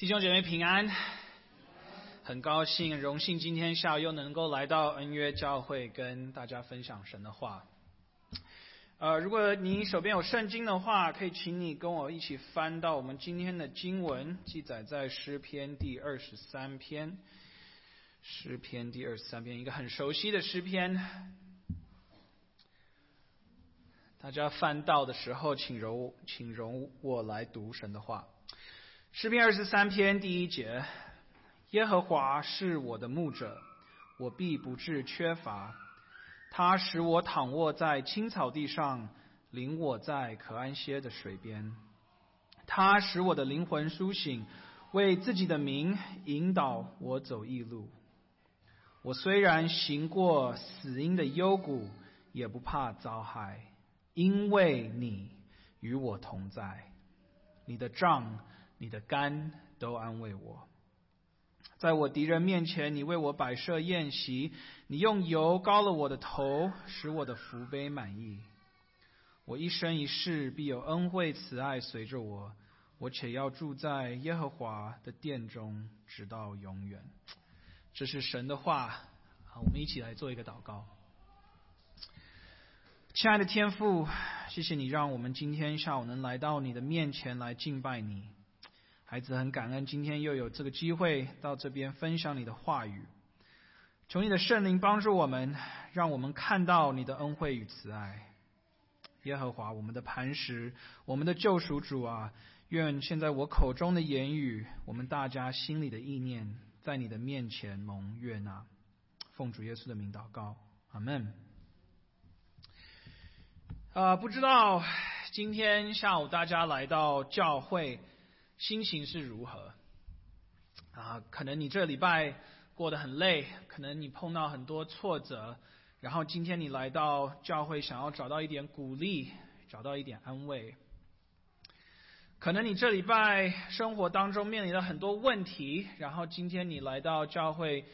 弟兄姐妹平安，很高兴、荣幸今天下午又能够来到恩约教会，跟大家分享神的话。呃，如果你手边有圣经的话，可以请你跟我一起翻到我们今天的经文，记载在诗篇第二十三篇。诗篇第二十三篇，一个很熟悉的诗篇。大家翻到的时候，请容，请容我来读神的话。诗篇二十三篇第一节：耶和华是我的牧者，我必不致缺乏。他使我躺卧在青草地上，领我在可安歇的水边。他使我的灵魂苏醒，为自己的名引导我走义路。我虽然行过死荫的幽谷，也不怕遭害，因为你与我同在。你的杖。你的肝都安慰我，在我敌人面前，你为我摆设宴席，你用油膏了我的头，使我的福杯满意。我一生一世必有恩惠慈爱随着我，我且要住在耶和华的殿中，直到永远。这是神的话啊！我们一起来做一个祷告。亲爱的天父，谢谢你让我们今天下午能来到你的面前来敬拜你。孩子很感恩，今天又有这个机会到这边分享你的话语。求你的圣灵帮助我们，让我们看到你的恩惠与慈爱。耶和华，我们的磐石，我们的救赎主啊！愿现在我口中的言语，我们大家心里的意念，在你的面前蒙悦纳。奉主耶稣的名祷告，阿门。啊，不知道今天下午大家来到教会。心情是如何啊？可能你这礼拜过得很累，可能你碰到很多挫折，然后今天你来到教会，想要找到一点鼓励，找到一点安慰。可能你这礼拜生活当中面临了很多问题，然后今天你来到教会，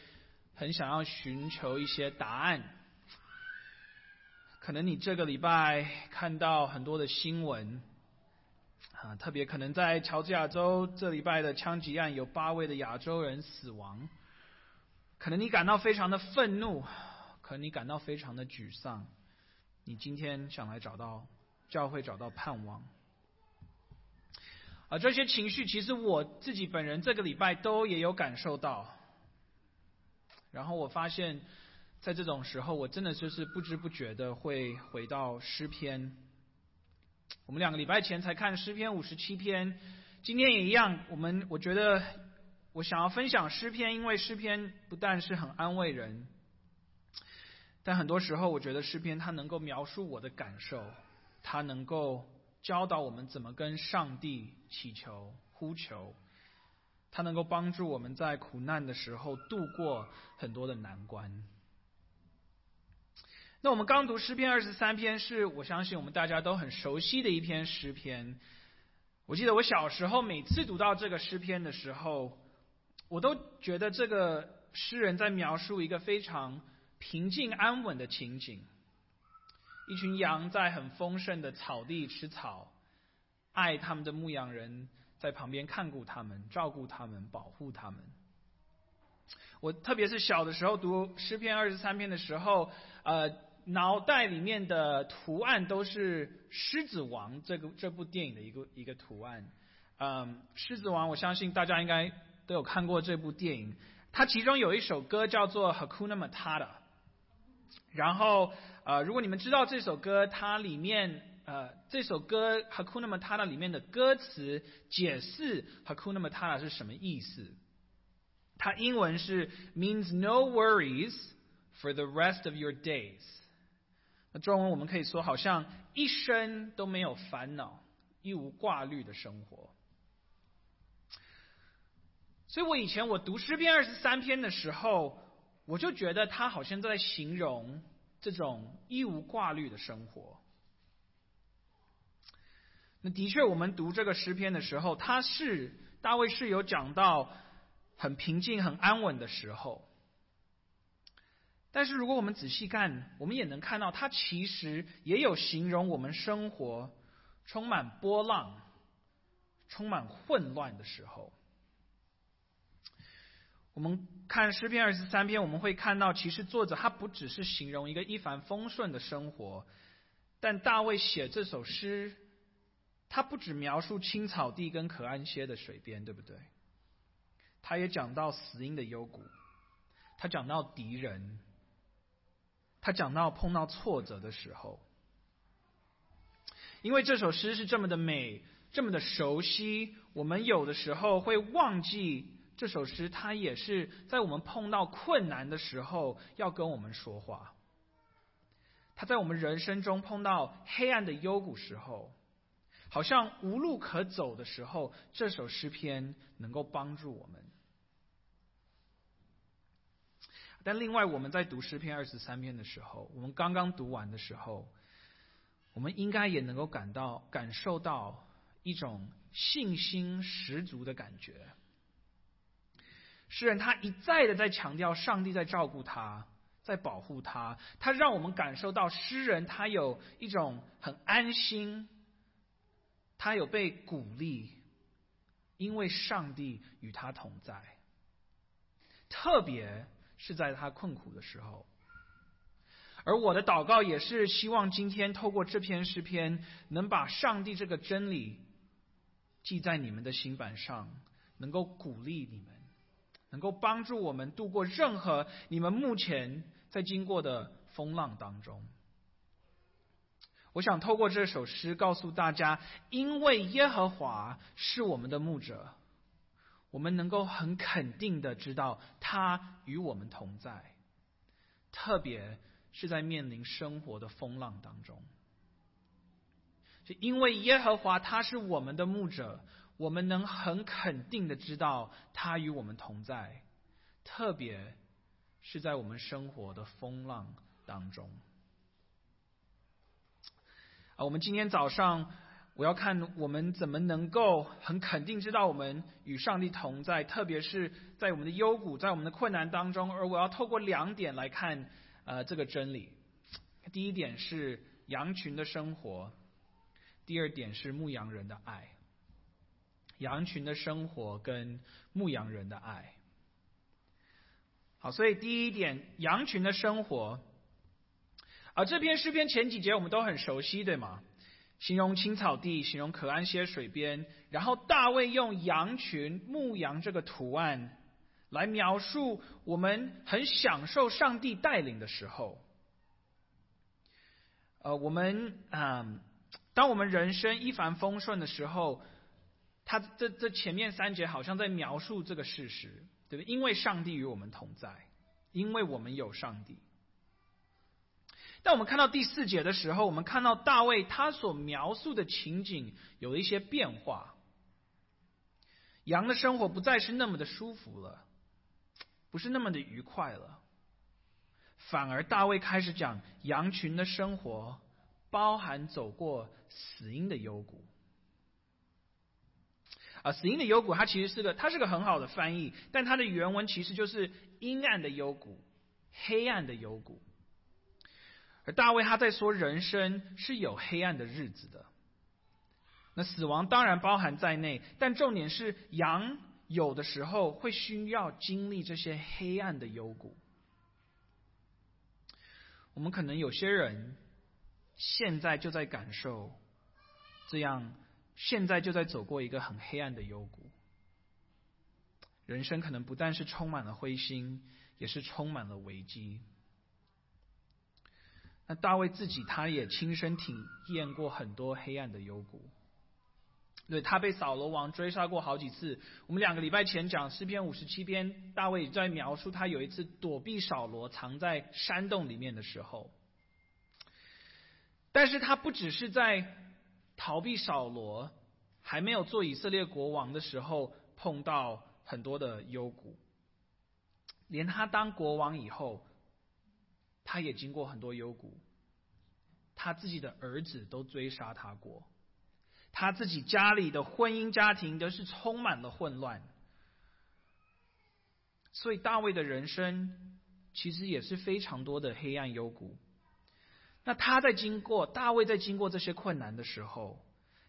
很想要寻求一些答案。可能你这个礼拜看到很多的新闻。啊，特别可能在乔治亚州这礼拜的枪击案，有八位的亚洲人死亡。可能你感到非常的愤怒，可能你感到非常的沮丧。你今天想来找到教会，找到盼望。啊，这些情绪其实我自己本人这个礼拜都也有感受到。然后我发现，在这种时候，我真的就是不知不觉的会回到诗篇。我们两个礼拜前才看诗篇五十七篇，今天也一样。我们我觉得我想要分享诗篇，因为诗篇不但是很安慰人，但很多时候我觉得诗篇它能够描述我的感受，它能够教导我们怎么跟上帝祈求呼求，它能够帮助我们在苦难的时候度过很多的难关。那我们刚读诗篇二十三篇，是我相信我们大家都很熟悉的一篇诗篇。我记得我小时候每次读到这个诗篇的时候，我都觉得这个诗人在描述一个非常平静安稳的情景：一群羊在很丰盛的草地吃草，爱他们的牧羊人在旁边看顾他们、照顾他们、保护他们。我特别是小的时候读诗篇二十三篇的时候，呃。脑袋里面的图案都是《狮子王》这个这部电影的一个一个图案。嗯，《狮子王》我相信大家应该都有看过这部电影。它其中有一首歌叫做《Hakuna Matata》。然后呃，如果你们知道这首歌，它里面呃这首歌《Hakuna Matata》里面的歌词解释 Hakuna Matata 是什么意思？它英文是 means no worries for the rest of your days。那中文我们可以说，好像一生都没有烦恼、一无挂虑的生活。所以我以前我读诗篇二十三篇的时候，我就觉得他好像在形容这种一无挂虑的生活。那的确，我们读这个诗篇的时候，他是大卫是有讲到很平静、很安稳的时候。但是，如果我们仔细看，我们也能看到，它其实也有形容我们生活充满波浪、充满混乱的时候。我们看诗篇二十三篇，我们会看到，其实作者他不只是形容一个一帆风顺的生活，但大卫写这首诗，他不只描述青草地跟可安歇的水边，对不对？他也讲到死荫的幽谷，他讲到敌人，他讲到碰到挫折的时候。因为这首诗是这么的美，这么的熟悉，我们有的时候会忘记这首诗，它也是在我们碰到困难的时候要跟我们说话。他在我们人生中碰到黑暗的幽谷时候，好像无路可走的时候，这首诗篇能够帮助我们。但另外，我们在读诗篇二十三篇的时候，我们刚刚读完的时候。我们应该也能够感到、感受到一种信心十足的感觉。诗人他一再的在强调上帝在照顾他，在保护他，他让我们感受到诗人他有一种很安心，他有被鼓励，因为上帝与他同在，特别是在他困苦的时候。而我的祷告也是希望今天透过这篇诗篇，能把上帝这个真理记在你们的心板上，能够鼓励你们，能够帮助我们度过任何你们目前在经过的风浪当中。我想透过这首诗告诉大家，因为耶和华是我们的牧者，我们能够很肯定的知道他与我们同在，特别。是在面临生活的风浪当中，就因为耶和华他是我们的牧者，我们能很肯定的知道他与我们同在，特别是在我们生活的风浪当中。啊，我们今天早上我要看我们怎么能够很肯定知道我们与上帝同在，特别是在我们的幽谷，在我们的困难当中，而我要透过两点来看。呃，这个真理，第一点是羊群的生活，第二点是牧羊人的爱。羊群的生活跟牧羊人的爱。好，所以第一点，羊群的生活。啊，这篇诗篇前几节我们都很熟悉，对吗？形容青草地，形容可安歇水边，然后大卫用羊群牧羊这个图案。来描述我们很享受上帝带领的时候，呃，我们啊，当我们人生一帆风顺的时候，他这这前面三节好像在描述这个事实，对不对？因为上帝与我们同在，因为我们有上帝。但我们看到第四节的时候，我们看到大卫他所描述的情景有了一些变化，羊的生活不再是那么的舒服了。不是那么的愉快了，反而大卫开始讲羊群的生活，包含走过死荫的幽谷。啊，死荫的幽谷，它其实是个，它是个很好的翻译，但它的原文其实就是阴暗的幽谷，黑暗的幽谷。而大卫他在说人生是有黑暗的日子的，那死亡当然包含在内，但重点是羊。有的时候会需要经历这些黑暗的幽谷。我们可能有些人现在就在感受这样，现在就在走过一个很黑暗的幽谷。人生可能不但是充满了灰心，也是充满了危机。那大卫自己他也亲身体验过很多黑暗的幽谷。对他被扫罗王追杀过好几次。我们两个礼拜前讲诗篇五十七篇，大卫在描述他有一次躲避扫罗，藏在山洞里面的时候。但是他不只是在逃避扫罗，还没有做以色列国王的时候碰到很多的幽谷，连他当国王以后，他也经过很多幽谷，他自己的儿子都追杀他过。他自己家里的婚姻家庭都是充满了混乱，所以大卫的人生其实也是非常多的黑暗幽谷。那他在经过大卫在经过这些困难的时候，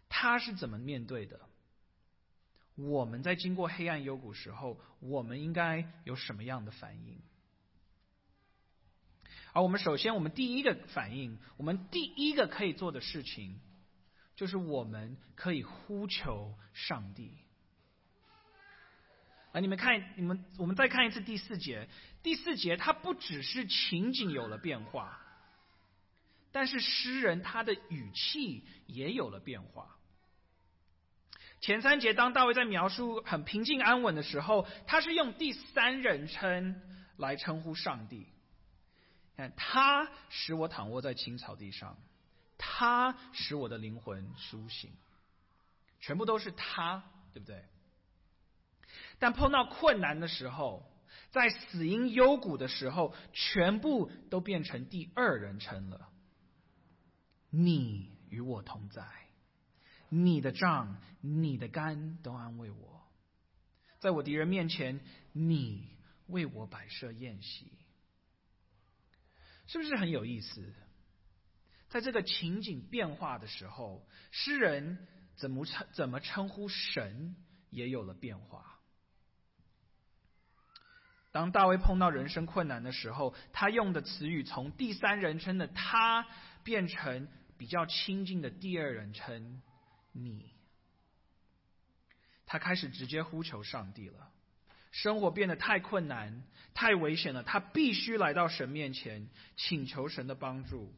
他是怎么面对的？我们在经过黑暗幽谷时候，我们应该有什么样的反应？而我们首先，我们第一个反应，我们第一个可以做的事情，就是我们可以呼求上帝。啊，你们看，你们我们再看一次第四节。第四节，它不只是情景有了变化，但是诗人他的语气也有了变化。前三节，当大卫在描述很平静安稳的时候，他是用第三人称来称呼上帝。看，他使我躺卧在青草地上，他使我的灵魂苏醒，全部都是他，对不对？但碰到困难的时候，在死因幽谷的时候，全部都变成第二人称了。你与我同在，你的杖、你的肝都安慰我，在我敌人面前，你为我摆设宴席，是不是很有意思？在这个情景变化的时候，诗人怎么称怎么称呼神也有了变化。当大卫碰到人生困难的时候，他用的词语从第三人称的“他”变成比较亲近的第二人称“你”。他开始直接呼求上帝了。生活变得太困难、太危险了，他必须来到神面前，请求神的帮助，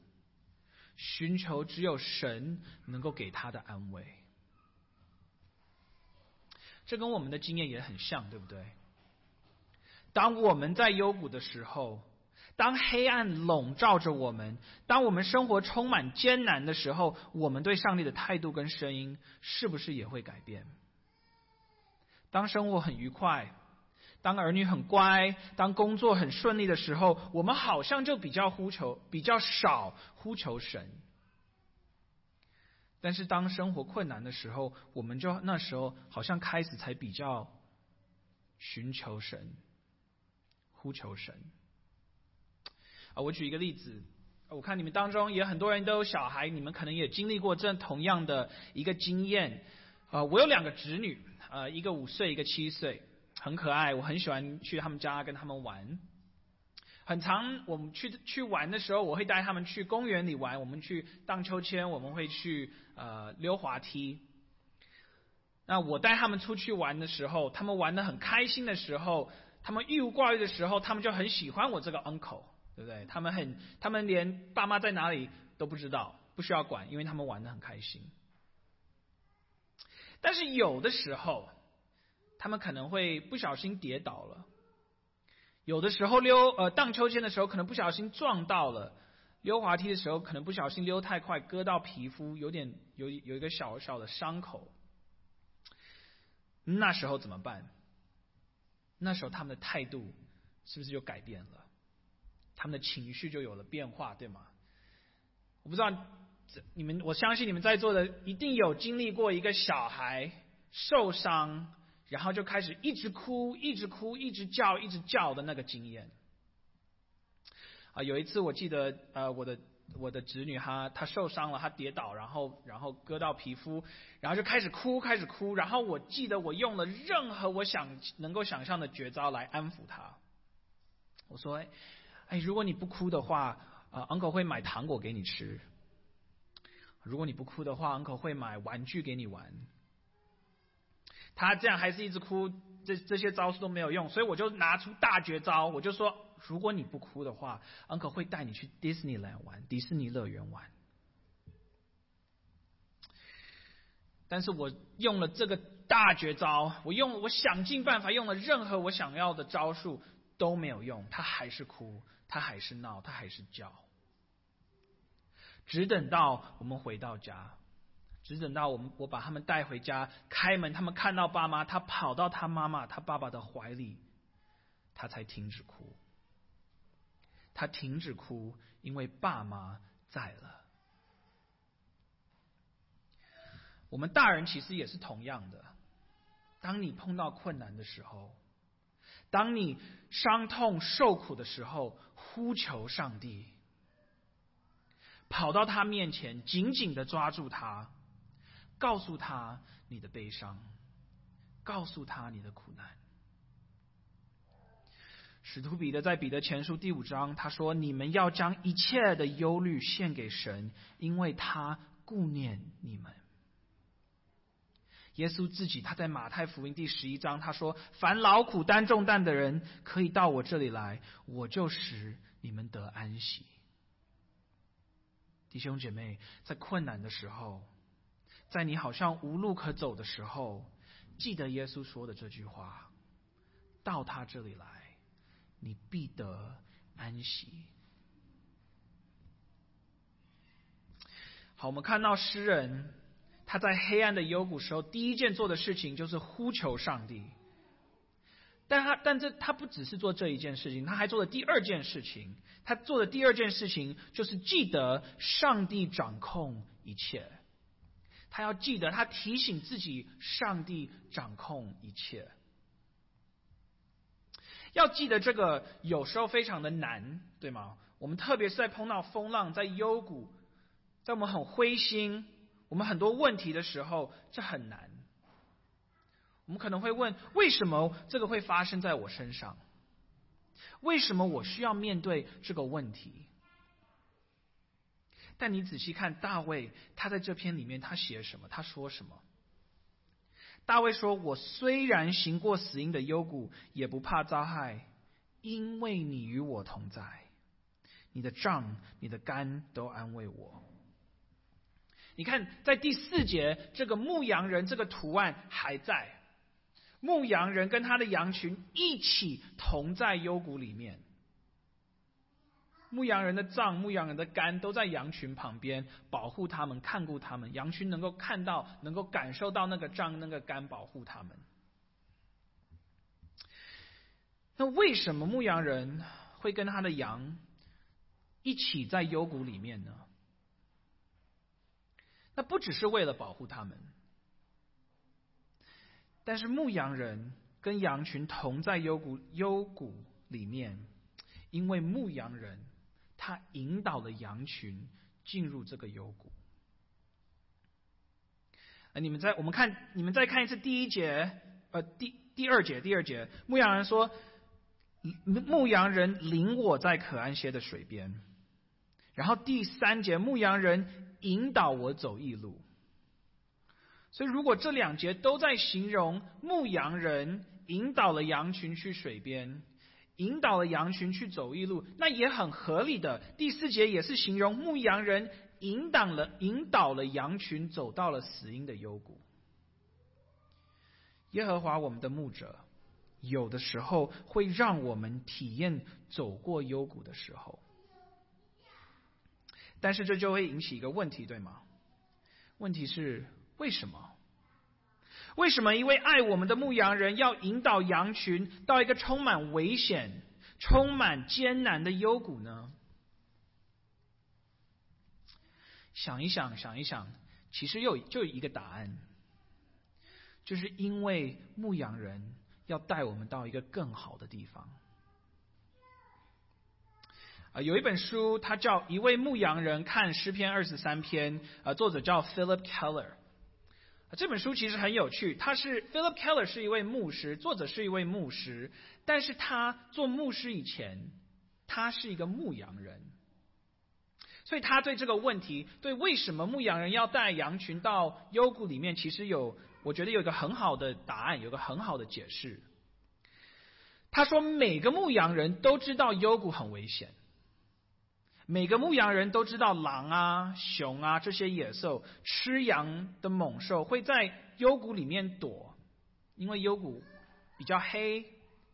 寻求只有神能够给他的安慰。这跟我们的经验也很像，对不对？当我们在幽谷的时候，当黑暗笼罩着我们，当我们生活充满艰难的时候，我们对上帝的态度跟声音是不是也会改变？当生活很愉快，当儿女很乖，当工作很顺利的时候，我们好像就比较呼求，比较少呼求神。但是当生活困难的时候，我们就那时候好像开始才比较寻求神。呼求神啊！我举一个例子，我看你们当中也很多人都有小孩，你们可能也经历过这同样的一个经验啊。我有两个侄女，呃，一个五岁，一个七岁，很可爱，我很喜欢去他们家跟他们玩。很长，我们去去玩的时候，我会带他们去公园里玩，我们去荡秋千，我们会去呃溜滑梯。那我带他们出去玩的时候，他们玩的很开心的时候。他们郁无挂虑的时候，他们就很喜欢我这个 uncle，对不对？他们很，他们连爸妈在哪里都不知道，不需要管，因为他们玩的很开心。但是有的时候，他们可能会不小心跌倒了；有的时候溜呃荡秋千的时候，可能不小心撞到了；溜滑梯的时候，可能不小心溜太快，割到皮肤，有点有有一个小小的伤口。那时候怎么办？那时候他们的态度是不是就改变了？他们的情绪就有了变化，对吗？我不知道，你们我相信你们在座的一定有经历过一个小孩受伤，然后就开始一直哭、一直哭、一直叫、一直叫的那个经验。啊，有一次我记得，呃，我的。我的侄女她她受伤了，她跌倒，然后然后割到皮肤，然后就开始哭，开始哭。然后我记得我用了任何我想能够想象的绝招来安抚她。我说：“哎，如果你不哭的话，啊，uncle 会买糖果给你吃。如果你不哭的话，uncle 会买玩具给你玩。”他这样还是一直哭，这这些招数都没有用，所以我就拿出大绝招，我就说。如果你不哭的话，uncle 会带你去 Disneyland 玩，迪士尼乐园玩。但是我用了这个大绝招，我用我想尽办法用了任何我想要的招数都没有用，他还是哭，他还是闹，他还是叫。只等到我们回到家，只等到我们我把他们带回家，开门，他们看到爸妈，他跑到他妈妈、他爸爸的怀里，他才停止哭。他停止哭，因为爸妈在了。我们大人其实也是同样的。当你碰到困难的时候，当你伤痛受苦的时候，呼求上帝，跑到他面前，紧紧的抓住他，告诉他你的悲伤，告诉他你的苦难。使徒彼得在彼得前书第五章他说：“你们要将一切的忧虑献给神，因为他顾念你们。”耶稣自己他在马太福音第十一章他说：“凡劳苦担重担的人，可以到我这里来，我就使你们得安息。”弟兄姐妹，在困难的时候，在你好像无路可走的时候，记得耶稣说的这句话：“到他这里来，你必得安息。”好，我们看到诗人他在黑暗的幽谷时候，第一件做的事情就是呼求上帝。但他但这他不只是做这一件事情，他还做了第二件事情。他做的第二件事情就是记得上帝掌控一切。他要记得，他提醒自己，上帝掌控一切。要记得这个有时候非常的难，对吗？我们特别是在碰到风浪、在幽谷、在我们很灰心、我们很多问题的时候，这很难。我们可能会问：为什么这个会发生在我身上？为什么我需要面对这个问题？但你仔细看大卫，他在这篇里面他写什么？他说什么？大卫说：“我虽然行过死荫的幽谷，也不怕遭害，因为你与我同在，你的杖、你的肝都安慰我。”你看，在第四节，这个牧羊人这个图案还在。牧羊人跟他的羊群一起同在幽谷里面，牧羊人的脏、牧羊人的肝都在羊群旁边保护他们、看顾他们。羊群能够看到、能够感受到那个脏、那个肝保护他们。那为什么牧羊人会跟他的羊一起在幽谷里面呢？那不只是为了保护他们。但是牧羊人跟羊群同在幽谷幽谷里面，因为牧羊人他引导了羊群进入这个幽谷。呃，你们再我们看，你们再看一次第一节，呃，第第二节，第二节，牧羊人说，牧羊人领我在可安歇的水边，然后第三节，牧羊人引导我走义路。所以，如果这两节都在形容牧羊人引导了羊群去水边，引导了羊群去走一路，那也很合理的。第四节也是形容牧羊人引导了引导了羊群走到了死荫的幽谷。耶和华我们的牧者，有的时候会让我们体验走过幽谷的时候，但是这就会引起一个问题，对吗？问题是。为什么？为什么一位爱我们的牧羊人要引导羊群到一个充满危险、充满艰难的幽谷呢？想一想，想一想，其实有就一个答案，就是因为牧羊人要带我们到一个更好的地方。啊，有一本书，它叫《一位牧羊人看诗篇二十三篇》，啊，作者叫 Philip Keller。这本书其实很有趣，他是 Philip Keller 是一位牧师，作者是一位牧师，但是他做牧师以前，他是一个牧羊人，所以他对这个问题，对为什么牧羊人要带羊群到幽谷里面，其实有我觉得有一个很好的答案，有个很好的解释。他说，每个牧羊人都知道幽谷很危险。每个牧羊人都知道，狼啊、熊啊这些野兽吃羊的猛兽会在幽谷里面躲，因为幽谷比较黑，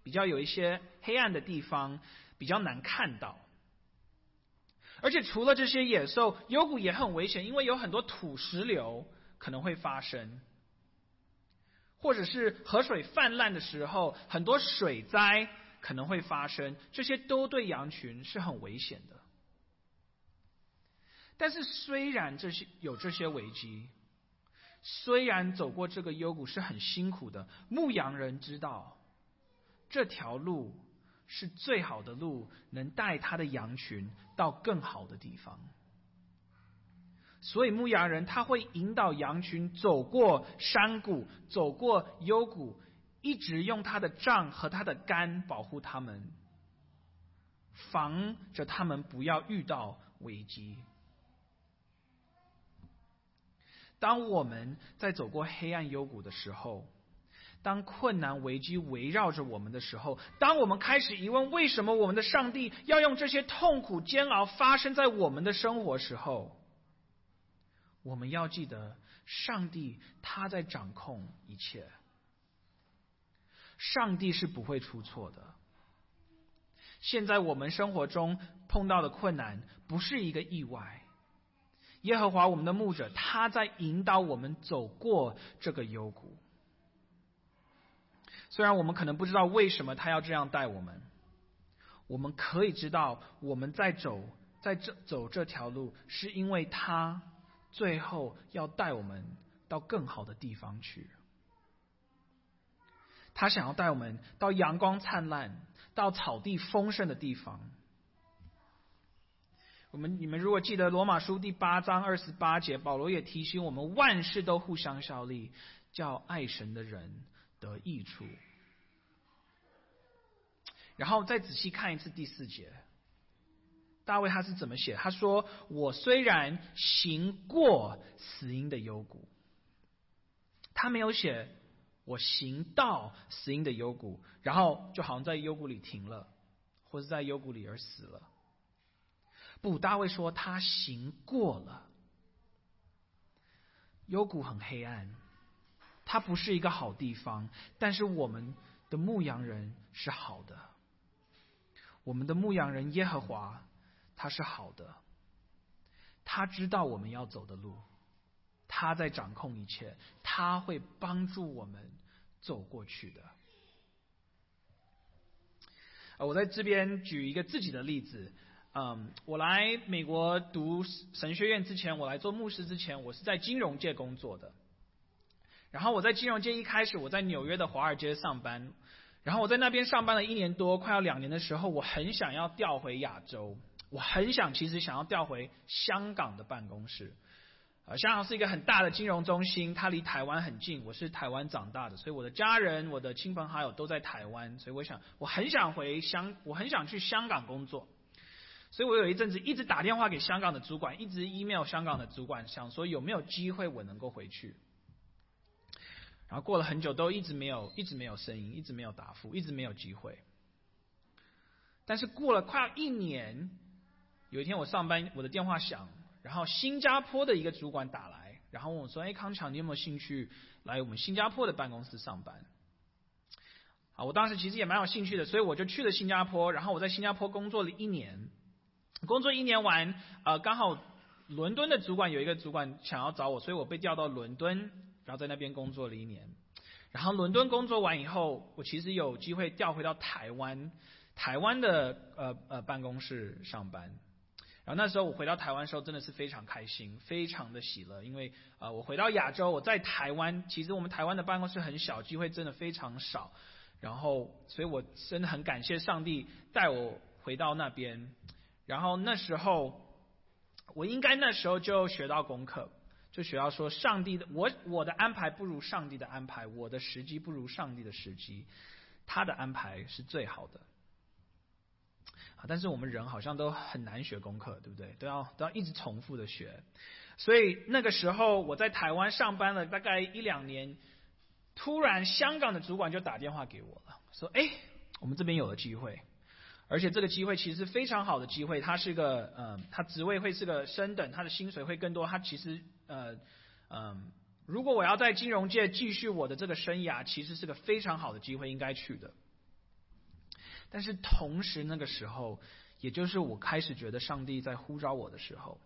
比较有一些黑暗的地方，比较难看到。而且除了这些野兽，幽谷也很危险，因为有很多土石流可能会发生，或者是河水泛滥的时候，很多水灾可能会发生，这些都对羊群是很危险的。但是，虽然这些有这些危机，虽然走过这个幽谷是很辛苦的，牧羊人知道这条路是最好的路，能带他的羊群到更好的地方。所以牧羊人他会引导羊群走过山谷，走过幽谷，一直用他的杖和他的杆保护他们，防着他们不要遇到危机。当我们在走过黑暗幽谷的时候，当困难危机围绕着我们的时候，当我们开始疑问为什么我们的上帝要用这些痛苦煎熬发生在我们的生活时候，我们要记得，上帝他在掌控一切，上帝是不会出错的。现在我们生活中碰到的困难不是一个意外。耶和华我们的牧者，他在引导我们走过这个幽谷。虽然我们可能不知道为什么他要这样带我们，我们可以知道我们在走在这走这条路，是因为他最后要带我们到更好的地方去。他想要带我们到阳光灿烂、到草地丰盛的地方。我们你们如果记得罗马书第八章二十八节，保罗也提醒我们，万事都互相效力，叫爱神的人得益处。然后再仔细看一次第四节，大卫他是怎么写？他说：“我虽然行过死荫的幽谷，他没有写我行到死荫的幽谷，然后就好像在幽谷里停了，或是在幽谷里而死了。”不，大卫说他行过了。幽谷很黑暗，它不是一个好地方。但是我们的牧羊人是好的，我们的牧羊人耶和华他是好的，他知道我们要走的路，他在掌控一切，他会帮助我们走过去的。我在这边举一个自己的例子。嗯，我来美国读神学院之前，我来做牧师之前，我是在金融界工作的。然后我在金融界一开始，我在纽约的华尔街上班。然后我在那边上班了一年多，快要两年的时候，我很想要调回亚洲，我很想其实想要调回香港的办公室。呃，香港是一个很大的金融中心，它离台湾很近。我是台湾长大的，所以我的家人、我的亲朋好友都在台湾，所以我想我很想回香，我很想去香港工作。所以我有一阵子一直打电话给香港的主管，一直 email 香港的主管，想说有没有机会我能够回去。然后过了很久，都一直没有，一直没有声音，一直没有答复，一直没有机会。但是过了快要一年，有一天我上班，我的电话响，然后新加坡的一个主管打来，然后问我说：“哎，康强，你有没有兴趣来我们新加坡的办公室上班？”啊，我当时其实也蛮有兴趣的，所以我就去了新加坡，然后我在新加坡工作了一年。工作一年完，呃，刚好伦敦的主管有一个主管想要找我，所以我被调到伦敦，然后在那边工作了一年。然后伦敦工作完以后，我其实有机会调回到台湾，台湾的呃呃办公室上班。然后那时候我回到台湾的时候，真的是非常开心，非常的喜乐，因为呃我回到亚洲，我在台湾，其实我们台湾的办公室很小，机会真的非常少。然后，所以我真的很感谢上帝带我回到那边。然后那时候，我应该那时候就学到功课，就学到说，上帝的我我的安排不如上帝的安排，我的时机不如上帝的时机，他的安排是最好的。啊，但是我们人好像都很难学功课，对不对？都要都要一直重复的学。所以那个时候我在台湾上班了大概一两年，突然香港的主管就打电话给我了，说：“哎，我们这边有了机会。”而且这个机会其实非常好的机会，它是个呃，它职位会是个升等，它的薪水会更多。它其实呃嗯，如果我要在金融界继续我的这个生涯，其实是个非常好的机会，应该去的。但是同时那个时候，也就是我开始觉得上帝在呼召我的时候，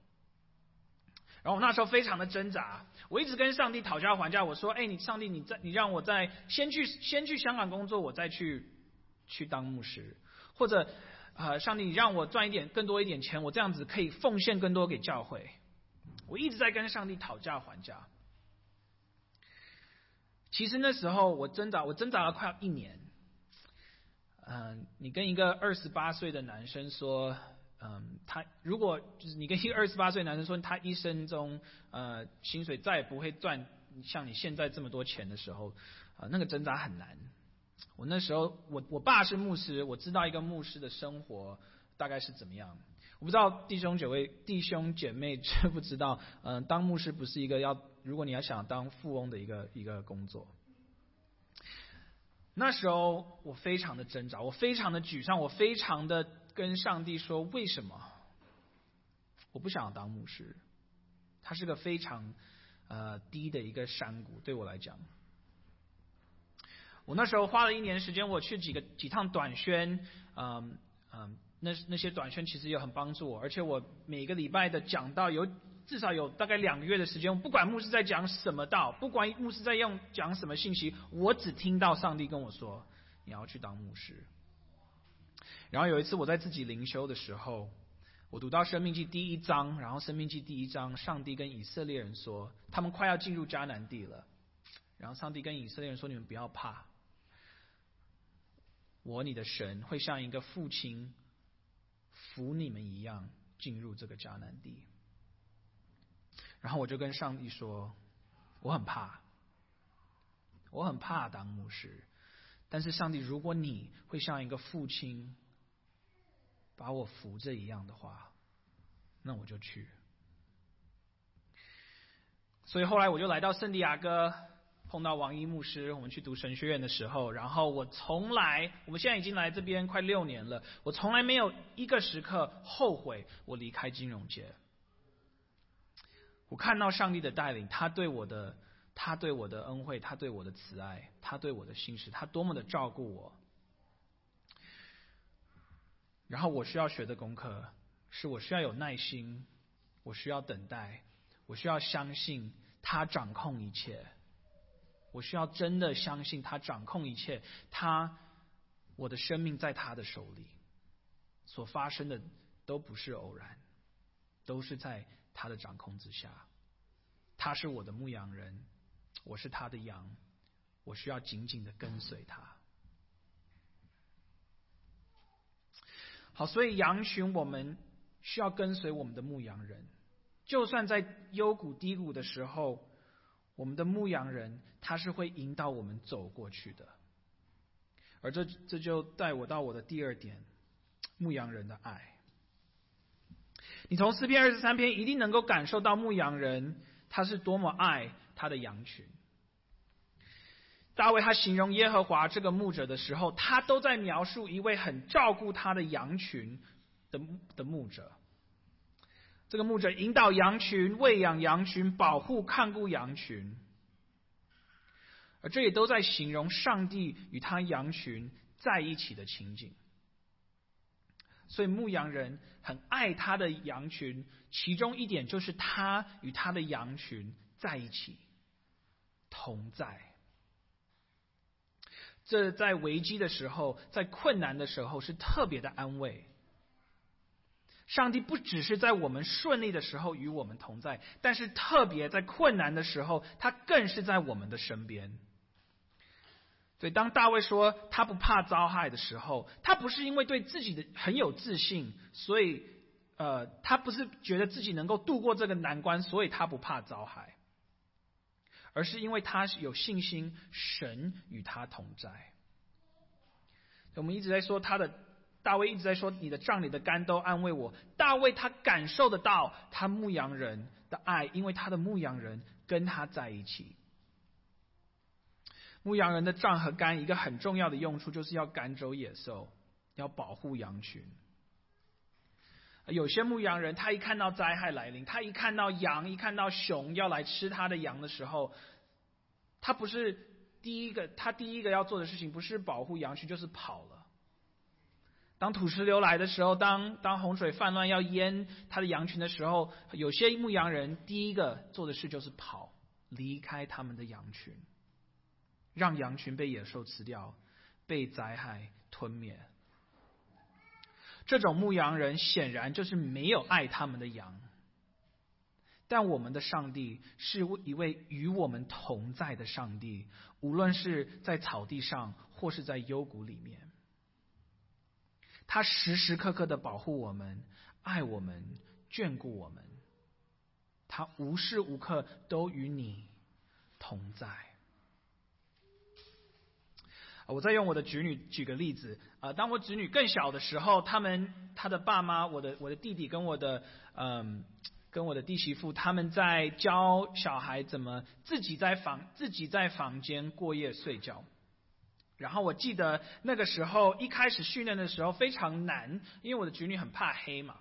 然后我那时候非常的挣扎，我一直跟上帝讨价还价，我说：“哎，你上帝，你在你让我在先去先去香港工作，我再去去当牧师。”或者，啊，上帝，你让我赚一点更多一点钱，我这样子可以奉献更多给教会。我一直在跟上帝讨价还价。其实那时候我挣扎，我挣扎了快要一年。嗯，你跟一个二十八岁的男生说，嗯，他如果就是你跟一个二十八岁男生说，他一生中呃薪水再也不会赚像你现在这么多钱的时候，啊，那个挣扎很难。我那时候，我我爸是牧师，我知道一个牧师的生活大概是怎么样。我不知道弟兄姐妹弟兄姐妹知不知道，嗯，当牧师不是一个要，如果你要想当富翁的一个一个工作。那时候我非常的挣扎，我非常的沮丧，我非常的跟上帝说：为什么我不想当牧师？他是个非常呃低的一个山谷，对我来讲。我那时候花了一年时间，我去几个几趟短宣，嗯嗯，那那些短宣其实也很帮助我，而且我每个礼拜的讲道有。至少有大概两个月的时间，不管牧师在讲什么道，不管牧师在用讲什么信息，我只听到上帝跟我说：“你要去当牧师。”然后有一次我在自己灵修的时候，我读到《生命记》第一章，然后《生命记》第一章，上帝跟以色列人说，他们快要进入迦南地了。然后上帝跟以色列人说：“你们不要怕，我你的神会像一个父亲扶你们一样进入这个迦南地。”然后我就跟上帝说：“我很怕，我很怕当牧师。但是上帝，如果你会像一个父亲把我扶着一样的话，那我就去。”所以后来我就来到圣地亚哥，碰到王一牧师，我们去读神学院的时候，然后我从来，我们现在已经来这边快六年了，我从来没有一个时刻后悔我离开金融界。我看到上帝的带领，他对我的，他对我的恩惠，他对我的慈爱，他对我的心事，他多么的照顾我。然后我需要学的功课是我需要有耐心，我需要等待，我需要相信他掌控一切，我需要真的相信他掌控一切，他我的生命在他的手里，所发生的都不是偶然，都是在。他的掌控之下，他是我的牧羊人，我是他的羊，我需要紧紧的跟随他。好，所以羊群我们需要跟随我们的牧羊人，就算在幽谷低谷的时候，我们的牧羊人他是会引导我们走过去的。而这这就带我到我的第二点，牧羊人的爱。你从四篇二十三篇一定能够感受到牧羊人他是多么爱他的羊群。大卫他形容耶和华这个牧者的时候，他都在描述一位很照顾他的羊群的的牧者。这个牧者引导羊群、喂养羊群、保护看顾羊群，而这也都在形容上帝与他羊群在一起的情景。所以牧羊人很爱他的羊群，其中一点就是他与他的羊群在一起，同在。这在危机的时候，在困难的时候是特别的安慰。上帝不只是在我们顺利的时候与我们同在，但是特别在困难的时候，他更是在我们的身边。所以，当大卫说他不怕遭害的时候，他不是因为对自己的很有自信，所以呃，他不是觉得自己能够度过这个难关，所以他不怕遭害，而是因为他有信心，神与他同在。我们一直在说他的大卫一直在说你的杖、你的肝都安慰我。大卫他感受得到他牧羊人的爱，因为他的牧羊人跟他在一起。牧羊人的杖和肝，一个很重要的用处就是要赶走野兽，要保护羊群。有些牧羊人，他一看到灾害来临，他一看到羊，一看到熊要来吃他的羊的时候，他不是第一个，他第一个要做的事情不是保护羊群，就是跑了。当土石流来的时候，当当洪水泛滥要淹他的羊群的时候，有些牧羊人第一个做的事就是跑，离开他们的羊群。让羊群被野兽吃掉，被灾害吞灭。这种牧羊人显然就是没有爱他们的羊。但我们的上帝是一位与我们同在的上帝，无论是在草地上或是在幽谷里面，他时时刻刻的保护我们，爱我们、眷顾我们，他无时无刻都与你同在。我再用我的侄女举个例子啊，当我侄女更小的时候，他们他的爸妈，我的我的弟弟跟我的嗯。跟我的弟媳妇，他们在教小孩怎么自己在房自己在房间过夜睡觉。然后我记得那个时候一开始训练的时候非常难，因为我的侄女很怕黑嘛，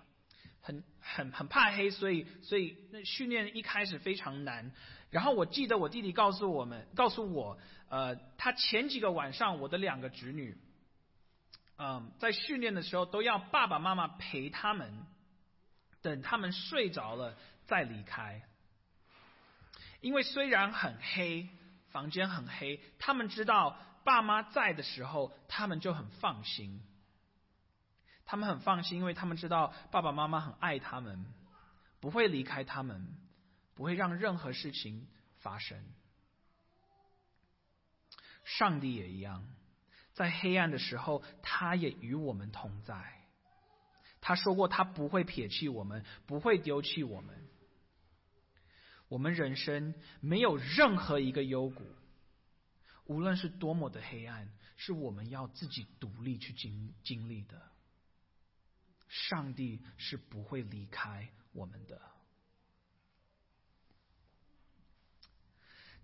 很很很怕黑，所以所以那训练一开始非常难。然后我记得我弟弟告诉我们，告诉我，呃，他前几个晚上我的两个侄女，嗯，在训练的时候都要爸爸妈妈陪他们。等他们睡着了再离开，因为虽然很黑，房间很黑，他们知道爸妈在的时候，他们就很放心。他们很放心，因为他们知道爸爸妈妈很爱他们，不会离开他们，不会让任何事情发生。上帝也一样，在黑暗的时候，他也与我们同在。他说过，他不会撇弃我们，不会丢弃我们。我们人生没有任何一个幽谷，无论是多么的黑暗，是我们要自己独立去经经历的。上帝是不会离开我们的。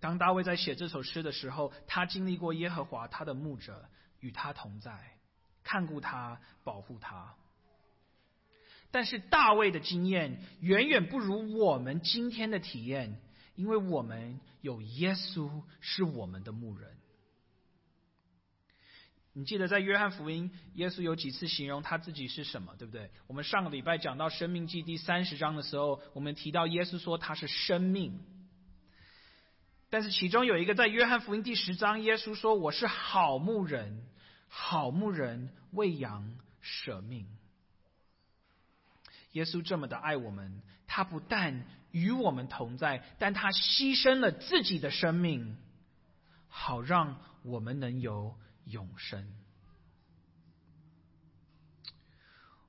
当大卫在写这首诗的时候，他经历过耶和华他的牧者与他同在，看顾他，保护他。但是大卫的经验远远不如我们今天的体验，因为我们有耶稣是我们的牧人。你记得在约翰福音，耶稣有几次形容他自己是什么，对不对？我们上个礼拜讲到生命记第三十章的时候，我们提到耶稣说他是生命。但是其中有一个在约翰福音第十章，耶稣说我是好牧人，好牧人为羊舍命。耶稣这么的爱我们，他不但与我们同在，但他牺牲了自己的生命，好让我们能有永生。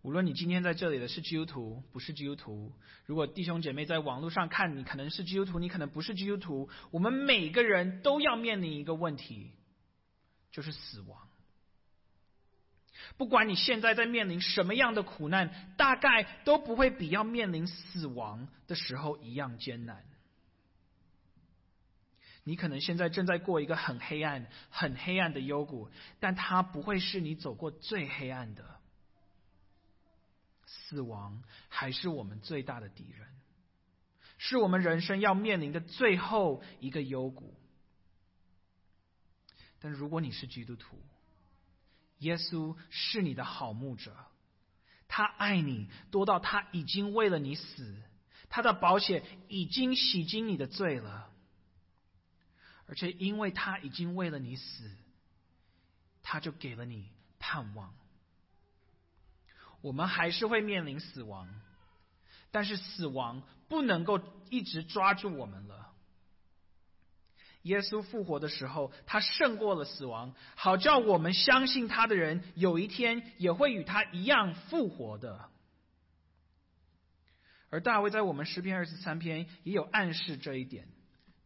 无论你今天在这里的是基督徒，不是基督徒，如果弟兄姐妹在网络上看你可能是基督徒，你可能不是基督徒，我们每个人都要面临一个问题，就是死亡。不管你现在在面临什么样的苦难，大概都不会比要面临死亡的时候一样艰难。你可能现在正在过一个很黑暗、很黑暗的幽谷，但它不会是你走过最黑暗的。死亡还是我们最大的敌人，是我们人生要面临的最后一个幽谷。但如果你是基督徒，耶稣是你的好牧者，他爱你多到他已经为了你死，他的保险已经洗净你的罪了，而且因为他已经为了你死，他就给了你盼望。我们还是会面临死亡，但是死亡不能够一直抓住我们了。耶稣复活的时候，他胜过了死亡，好叫我们相信他的人有一天也会与他一样复活的。而大卫在我们诗篇二十三篇也有暗示这一点，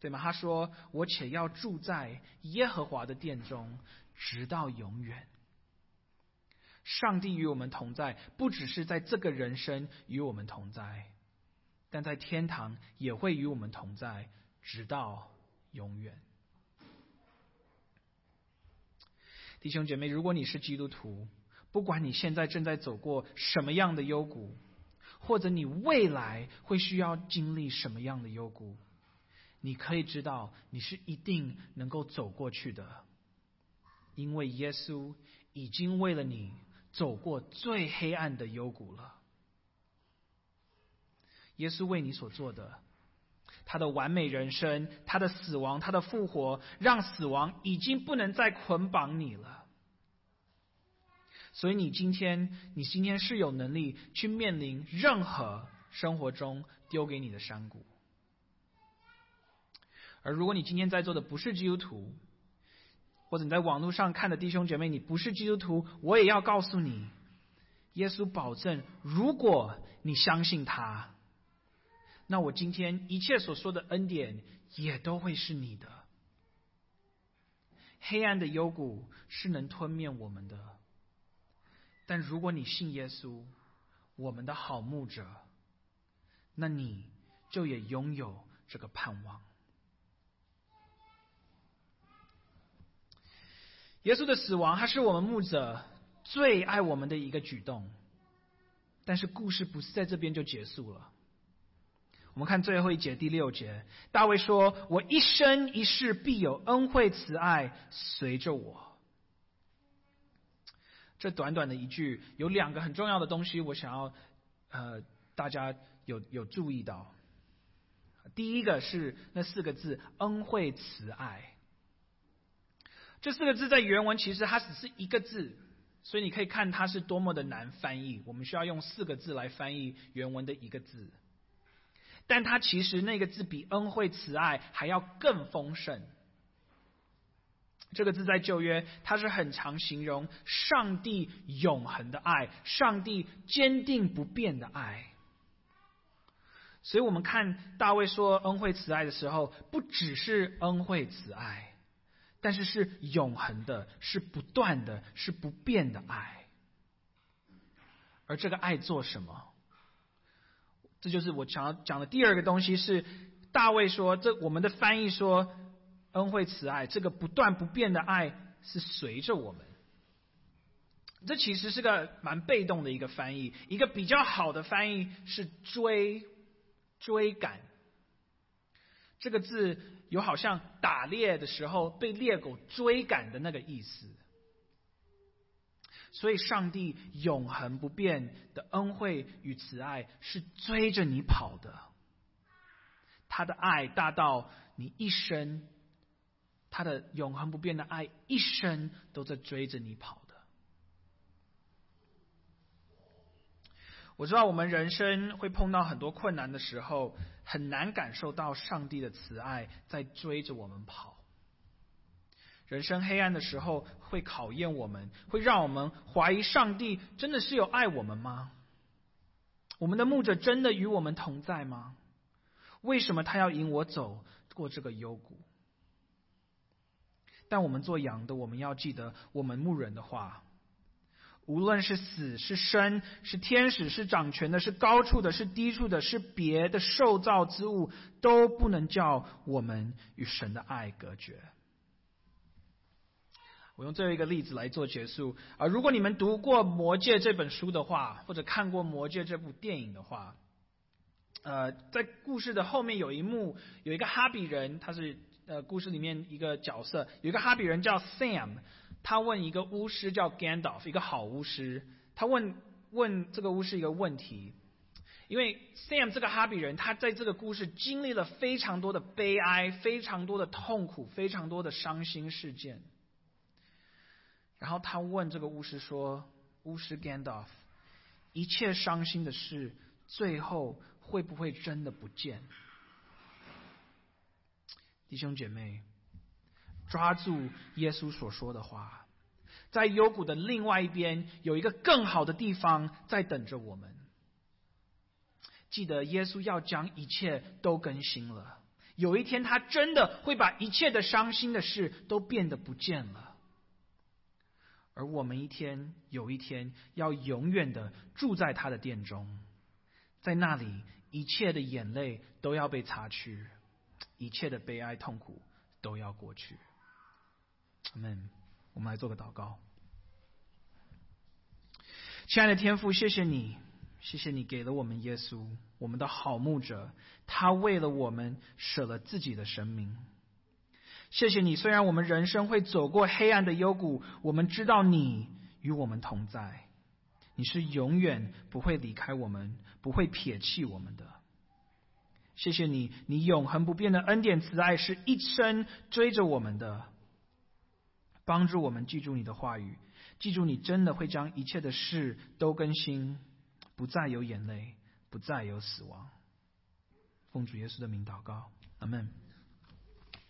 对吗？他说：“我且要住在耶和华的殿中，直到永远。”上帝与我们同在，不只是在这个人生与我们同在，但在天堂也会与我们同在，直到。永远，弟兄姐妹，如果你是基督徒，不管你现在正在走过什么样的幽谷，或者你未来会需要经历什么样的幽谷，你可以知道你是一定能够走过去的，因为耶稣已经为了你走过最黑暗的幽谷了。耶稣为你所做的。他的完美人生，他的死亡，他的复活，让死亡已经不能再捆绑你了。所以你今天，你今天是有能力去面临任何生活中丢给你的山谷。而如果你今天在座的不是基督徒，或者你在网络上看的弟兄姐妹，你不是基督徒，我也要告诉你，耶稣保证，如果你相信他，那我今天一切所说的恩典也都会是你的。黑暗的幽谷是能吞灭我们的，但如果你信耶稣，我们的好牧者，那你就也拥有这个盼望。耶稣的死亡，他是我们牧者最爱我们的一个举动。但是故事不是在这边就结束了。我们看最后一节第六节，大卫说：“我一生一世必有恩惠慈爱随着我。”这短短的一句，有两个很重要的东西，我想要呃大家有有注意到。第一个是那四个字“恩惠慈爱”。这四个字在原文其实它只是一个字，所以你可以看它是多么的难翻译。我们需要用四个字来翻译原文的一个字，但它其实那个字比恩惠慈爱还要更丰盛。这个字在旧约，它是很常形容上帝永恒的爱，上帝坚定不变的爱。所以我们看大卫说恩惠慈爱的时候，不只是恩惠慈爱。但是是永恒的，是不断的，是不变的爱。而这个爱做什么？这就是我想要讲的第二个东西。是大卫说，这我们的翻译说恩惠慈爱，这个不断不变的爱是随着我们。这其实是个蛮被动的一个翻译。一个比较好的翻译是追追赶。这个字。有好像打猎的时候被猎狗追赶的那个意思，所以上帝永恒不变的恩惠与慈爱是追着你跑的，他的爱大到你一生，他的永恒不变的爱一生都在追着你跑的。我知道我们人生会碰到很多困难的时候。很难感受到上帝的慈爱在追着我们跑。人生黑暗的时候会考验我们，会让我们怀疑上帝真的是有爱我们吗？我们的牧者真的与我们同在吗？为什么他要引我走过这个幽谷？但我们做羊的，我们要记得我们牧人的话。无论是死是生，是天使是掌权的，是高处的，是低处的，是别的受造之物，都不能叫我们与神的爱隔绝。我用最后一个例子来做结束啊！如果你们读过《魔戒》这本书的话，或者看过《魔戒》这部电影的话，呃，在故事的后面有一幕，有一个哈比人，他是呃故事里面一个角色，有一个哈比人叫 Sam。他问一个巫师叫 Gandalf，一个好巫师。他问问这个巫师一个问题，因为 Sam 这个哈比人，他在这个故事经历了非常多的悲哀、非常多的痛苦、非常多的伤心事件。然后他问这个巫师说：“巫师 Gandalf，一切伤心的事，最后会不会真的不见？”弟兄姐妹。抓住耶稣所说的话，在幽谷的另外一边有一个更好的地方在等着我们。记得耶稣要将一切都更新了，有一天他真的会把一切的伤心的事都变得不见了，而我们一天有一天要永远的住在他的殿中，在那里一切的眼泪都要被擦去，一切的悲哀痛苦都要过去。阿门。我们来做个祷告。亲爱的天父，谢谢你，谢谢你给了我们耶稣，我们的好牧者，他为了我们舍了自己的生命。谢谢你，虽然我们人生会走过黑暗的幽谷，我们知道你与我们同在，你是永远不会离开我们，不会撇弃我们的。谢谢你，你永恒不变的恩典慈爱是一生追着我们的。帮助我们记住你的话语，记住你真的会将一切的事都更新，不再有眼泪，不再有死亡。奉主耶稣的名祷告，阿门。